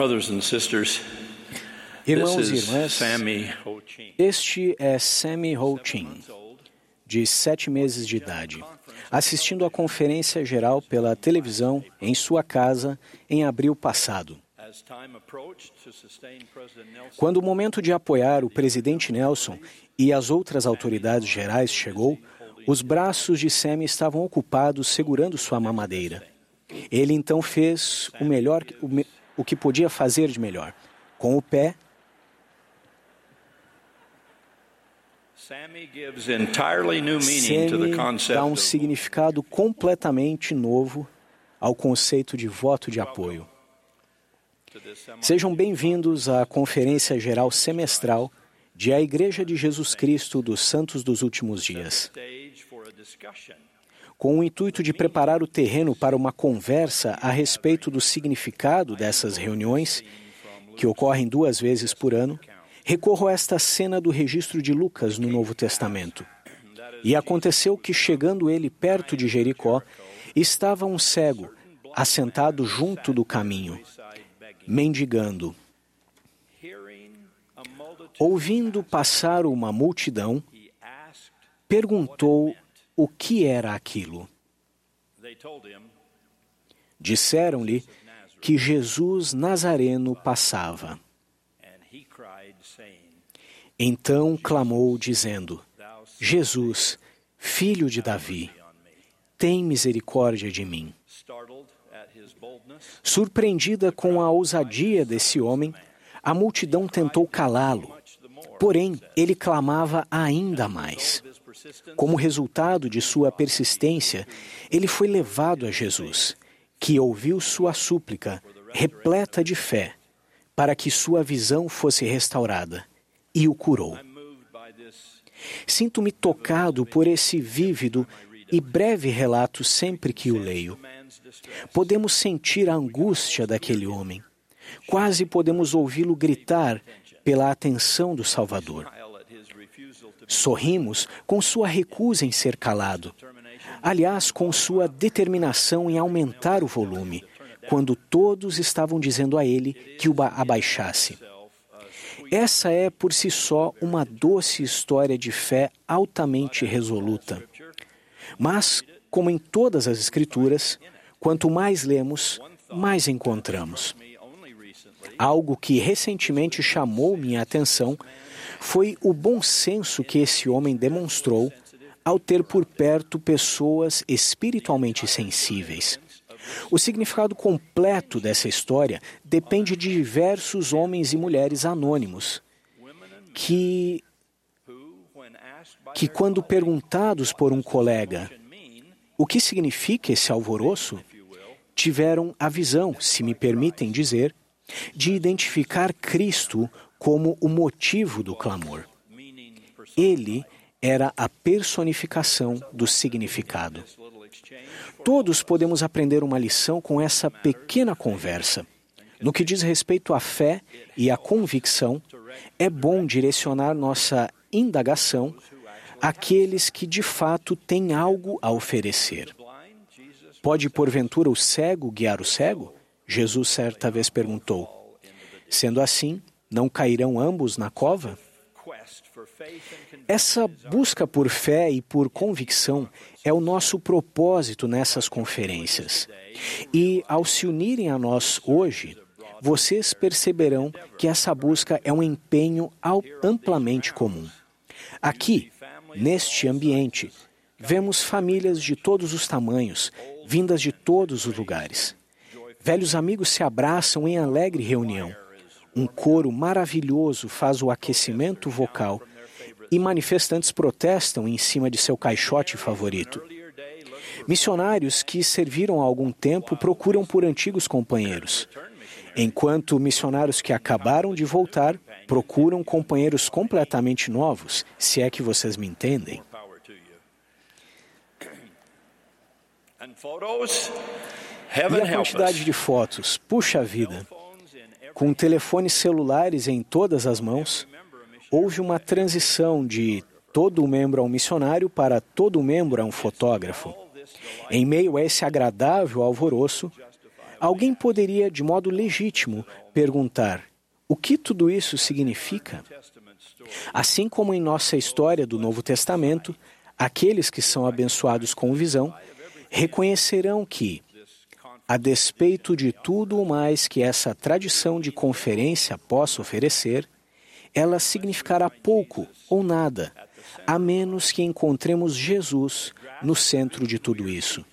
Brothers and sisters, Irmãos this e is irmãs, este é Sammy Ho Chin, de sete meses de idade, assistindo à conferência geral pela televisão em sua casa em abril passado. Quando o momento de apoiar o presidente Nelson e as outras autoridades gerais chegou, os braços de Sammy estavam ocupados segurando sua mamadeira. Ele então fez o melhor, o, me- o que podia fazer de melhor. Com o pé, Sammy dá um significado completamente novo ao conceito de voto de apoio. Sejam bem-vindos à Conferência Geral Semestral de A Igreja de Jesus Cristo dos Santos dos Últimos Dias. Com o intuito de preparar o terreno para uma conversa a respeito do significado dessas reuniões, que ocorrem duas vezes por ano, recorro a esta cena do registro de Lucas no Novo Testamento. E aconteceu que, chegando ele perto de Jericó, estava um cego, assentado junto do caminho, mendigando. Ouvindo passar uma multidão, perguntou o que era aquilo. Disseram-lhe que Jesus Nazareno passava. Então clamou, dizendo: Jesus, filho de Davi, tem misericórdia de mim. Surpreendida com a ousadia desse homem, a multidão tentou calá-lo. Porém, ele clamava ainda mais. Como resultado de sua persistência, ele foi levado a Jesus, que ouviu sua súplica, repleta de fé, para que sua visão fosse restaurada, e o curou. Sinto-me tocado por esse vívido e breve relato sempre que o leio. Podemos sentir a angústia daquele homem. Quase podemos ouvi-lo gritar pela atenção do Salvador. Sorrimos com sua recusa em ser calado. Aliás, com sua determinação em aumentar o volume, quando todos estavam dizendo a ele que o ba- abaixasse. Essa é, por si só, uma doce história de fé altamente resoluta. Mas, como em todas as Escrituras, quanto mais lemos, mais encontramos. Algo que recentemente chamou minha atenção foi o bom senso que esse homem demonstrou ao ter por perto pessoas espiritualmente sensíveis. O significado completo dessa história depende de diversos homens e mulheres anônimos que, que quando perguntados por um colega o que significa esse alvoroço, tiveram a visão, se me permitem dizer, de identificar Cristo como o motivo do clamor. Ele era a personificação do significado. Todos podemos aprender uma lição com essa pequena conversa. No que diz respeito à fé e à convicção, é bom direcionar nossa indagação àqueles que de fato têm algo a oferecer. Pode, porventura, o cego guiar o cego? Jesus certa vez perguntou. Sendo assim, não cairão ambos na cova? Essa busca por fé e por convicção é o nosso propósito nessas conferências. E ao se unirem a nós hoje, vocês perceberão que essa busca é um empenho amplamente comum. Aqui, neste ambiente, vemos famílias de todos os tamanhos, vindas de todos os lugares. Velhos amigos se abraçam em alegre reunião. Um coro maravilhoso faz o aquecimento vocal e manifestantes protestam em cima de seu caixote favorito. Missionários que serviram há algum tempo procuram por antigos companheiros, enquanto missionários que acabaram de voltar procuram companheiros completamente novos, se é que vocês me entendem. E a quantidade de fotos, puxa vida! Com telefones celulares em todas as mãos, houve uma transição de todo membro a um missionário para todo membro a um fotógrafo. Em meio a esse agradável alvoroço, Alguém poderia, de modo legítimo, perguntar: o que tudo isso significa? Assim como em nossa história do Novo Testamento, aqueles que são abençoados com visão reconhecerão que, a despeito de tudo o mais que essa tradição de conferência possa oferecer, ela significará pouco ou nada, a menos que encontremos Jesus no centro de tudo isso.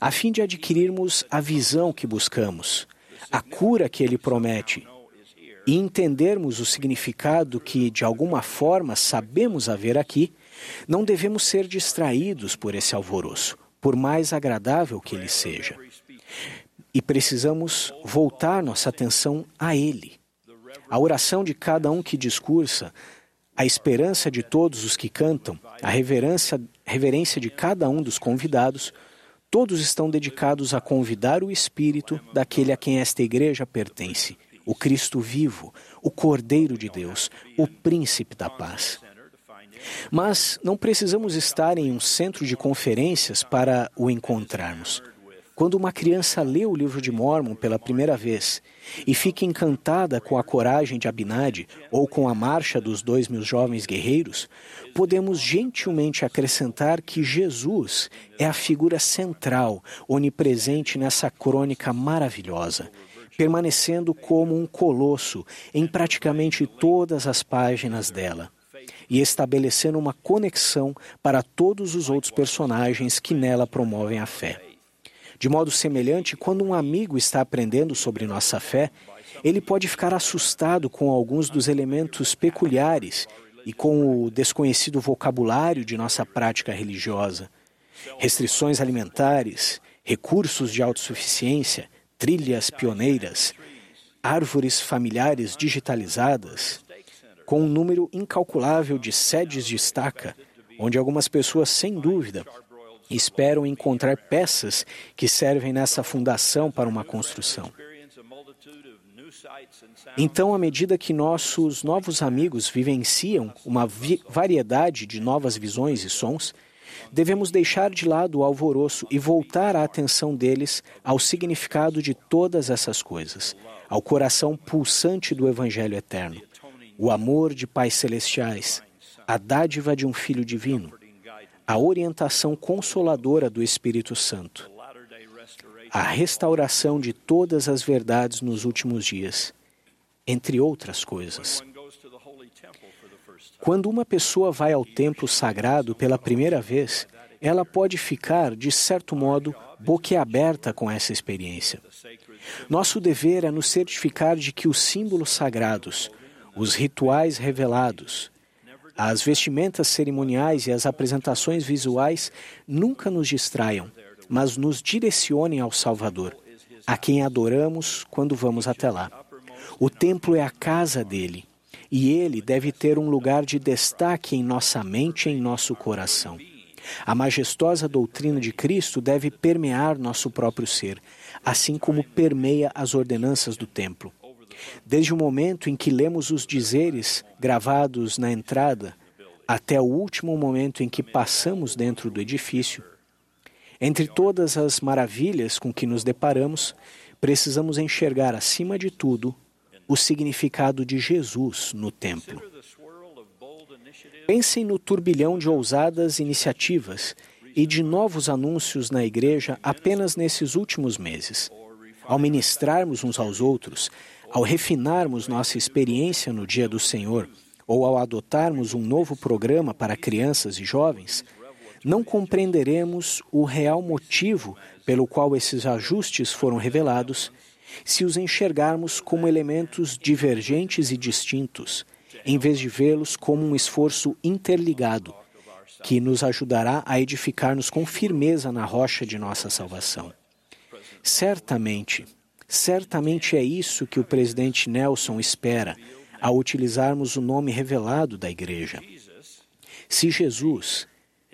A fim de adquirirmos a visão que buscamos, a cura que ele promete, e entendermos o significado que, de alguma forma, sabemos haver aqui, não devemos ser distraídos por esse alvoroço, por mais agradável que ele seja. E precisamos voltar nossa atenção a Ele. A oração de cada um que discursa, a esperança de todos os que cantam, a reverência, reverência de cada um dos convidados, todos estão dedicados a convidar o Espírito daquele a quem esta igreja pertence, o Cristo vivo, o Cordeiro de Deus, o Príncipe da Paz. Mas não precisamos estar em um centro de conferências para o encontrarmos. Quando uma criança lê o livro de Mormon pela primeira vez e fica encantada com a coragem de Abinadi ou com a marcha dos dois mil jovens guerreiros, podemos gentilmente acrescentar que Jesus é a figura central, onipresente nessa crônica maravilhosa, permanecendo como um colosso em praticamente todas as páginas dela e estabelecendo uma conexão para todos os outros personagens que nela promovem a fé. De modo semelhante, quando um amigo está aprendendo sobre nossa fé, ele pode ficar assustado com alguns dos elementos peculiares e com o desconhecido vocabulário de nossa prática religiosa. Restrições alimentares, recursos de autossuficiência, trilhas pioneiras, árvores familiares digitalizadas, com um número incalculável de sedes de estaca, onde algumas pessoas, sem dúvida, esperam encontrar peças que servem nessa fundação para uma construção. Então, à medida que nossos novos amigos vivenciam uma variedade de novas visões e sons, devemos deixar de lado o alvoroço e voltar a atenção deles ao significado de todas essas coisas, ao coração pulsante do Evangelho eterno, o amor de pais celestiais, a dádiva de um Filho divino, a orientação consoladora do Espírito Santo, a restauração de todas as verdades nos últimos dias, entre outras coisas. Quando uma pessoa vai ao templo sagrado pela primeira vez, ela pode ficar, de certo modo, boquiaberta com essa experiência. Nosso dever é nos certificar de que os símbolos sagrados, os rituais revelados, as vestimentas cerimoniais e as apresentações visuais nunca nos distraiam, mas nos direcionem ao Salvador, a quem adoramos quando vamos até lá. O templo é a casa dele, e ele deve ter um lugar de destaque em nossa mente e em nosso coração. A majestosa doutrina de Cristo deve permear nosso próprio ser, assim como permeia as ordenanças do templo. Desde o momento em que lemos os dizeres gravados na entrada até o último momento em que passamos dentro do edifício, entre todas as maravilhas com que nos deparamos, precisamos enxergar, acima de tudo, o significado de Jesus no templo. Pensem no turbilhão de ousadas iniciativas e de novos anúncios na igreja apenas nesses últimos meses. Ao ministrarmos uns aos outros, ao refinarmos nossa experiência no dia do Senhor, ou ao adotarmos um novo programa para crianças e jovens, não compreenderemos o real motivo pelo qual esses ajustes foram revelados se os enxergarmos como elementos divergentes e distintos, em vez de vê-los como um esforço interligado que nos ajudará a edificar-nos com firmeza na rocha de nossa salvação. Certamente, Certamente é isso que o presidente Nelson espera ao utilizarmos o nome revelado da igreja. Se Jesus,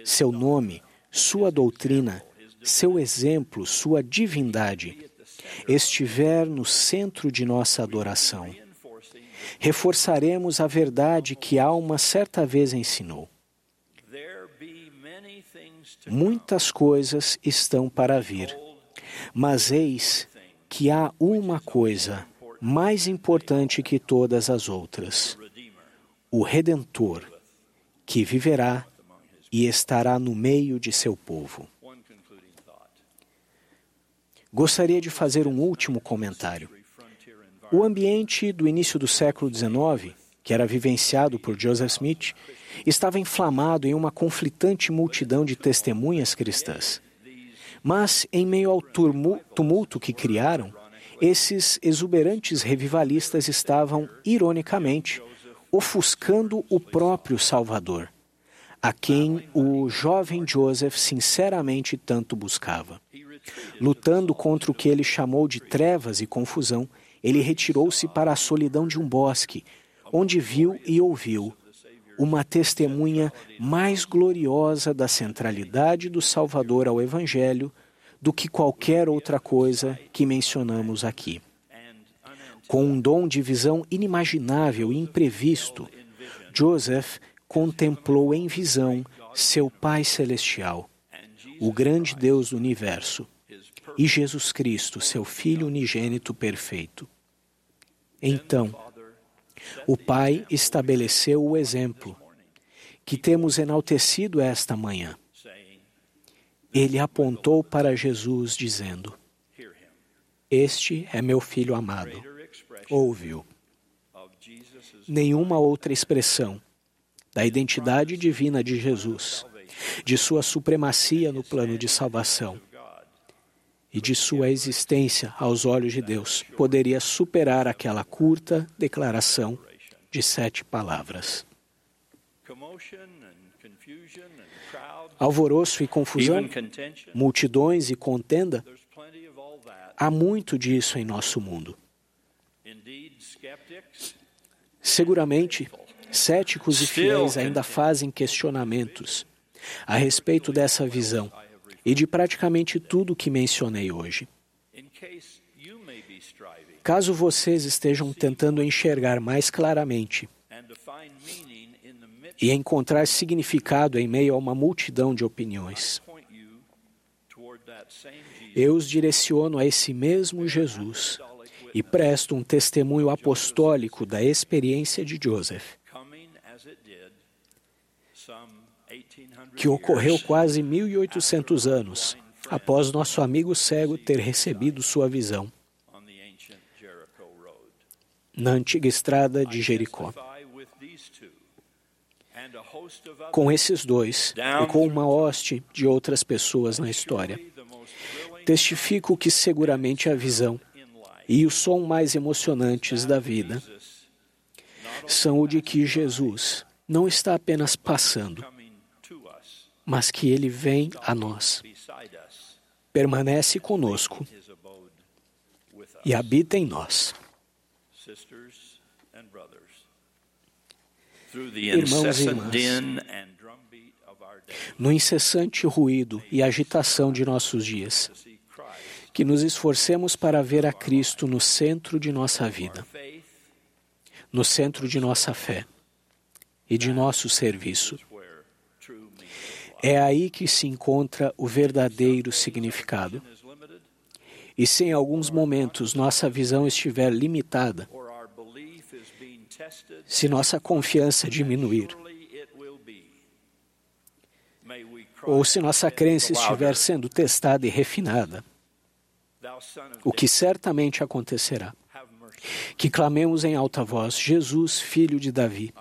seu nome, sua doutrina, seu exemplo, sua divindade, estiver no centro de nossa adoração, reforçaremos a verdade que Alma certa vez ensinou. Muitas coisas estão para vir, mas eis que há uma coisa mais importante que todas as outras: o Redentor, que viverá e estará no meio de seu povo. Gostaria de fazer um último comentário. O ambiente do início do século XIX, que era vivenciado por Joseph Smith, estava inflamado em uma conflitante multidão de testemunhas cristãs. Mas, em meio ao tumulto que criaram, esses exuberantes revivalistas estavam, ironicamente, ofuscando o próprio Salvador, a quem o jovem Joseph sinceramente tanto buscava. Lutando contra o que ele chamou de trevas e confusão, ele retirou-se para a solidão de um bosque, onde viu e ouviu uma testemunha mais gloriosa da centralidade do Salvador ao Evangelho do que qualquer outra coisa que mencionamos aqui. Com um dom de visão inimaginável e imprevisto, Joseph contemplou em visão seu Pai Celestial, o grande Deus do universo, e Jesus Cristo, seu Filho unigênito perfeito. Então, o Pai estabeleceu o exemplo que temos enaltecido esta manhã. Ele apontou para Jesus, dizendo. Este é meu filho amado. Ouve-o. Nenhuma outra expressão da identidade divina de Jesus, de sua supremacia no plano de salvação. E de sua existência aos olhos de Deus poderia superar aquela curta declaração de sete palavras. Alvoroço e confusão, multidões e contenda, há muito disso em nosso mundo. Seguramente, céticos e fiéis ainda fazem questionamentos a respeito dessa visão e de praticamente tudo o que mencionei hoje. Caso vocês estejam tentando enxergar mais claramente e encontrar significado em meio a uma multidão de opiniões, eu os direciono a esse mesmo Jesus e presto um testemunho apostólico da experiência de Joseph, coming as it did some 1800 que ocorreu quase 1800 anos após nosso amigo cego ter recebido sua visão. Na antiga estrada de Jericó. Com esses dois e com uma hoste de outras pessoas na história, testifico que seguramente a visão e o som mais emocionantes da vida são o de que Jesus não está apenas passando, mas que ele vem a nós, permanece conosco e habita em nós. Irmãos e irmãs. No incessante ruído e agitação de nossos dias, que nos esforcemos para ver a Cristo no centro de nossa vida, no centro de nossa fé e de nosso serviço. É aí que se encontra o verdadeiro significado. E se em alguns momentos nossa visão estiver limitada, se nossa confiança diminuir, ou se nossa crença estiver sendo testada e refinada, o que certamente acontecerá, que clamemos em alta voz: Jesus, filho de Davi,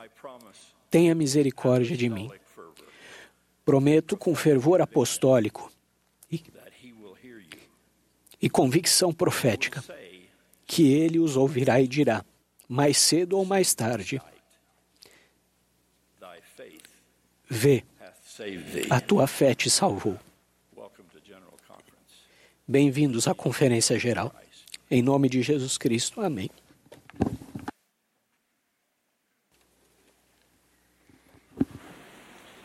tenha misericórdia de mim. Prometo com fervor apostólico you e convicção profética que ele os ouvirá e dirá, mais cedo ou mais tarde: Vê, a tua fé te salvou. Bem-vindos à Conferência Geral. Em nome de Jesus Cristo, amém.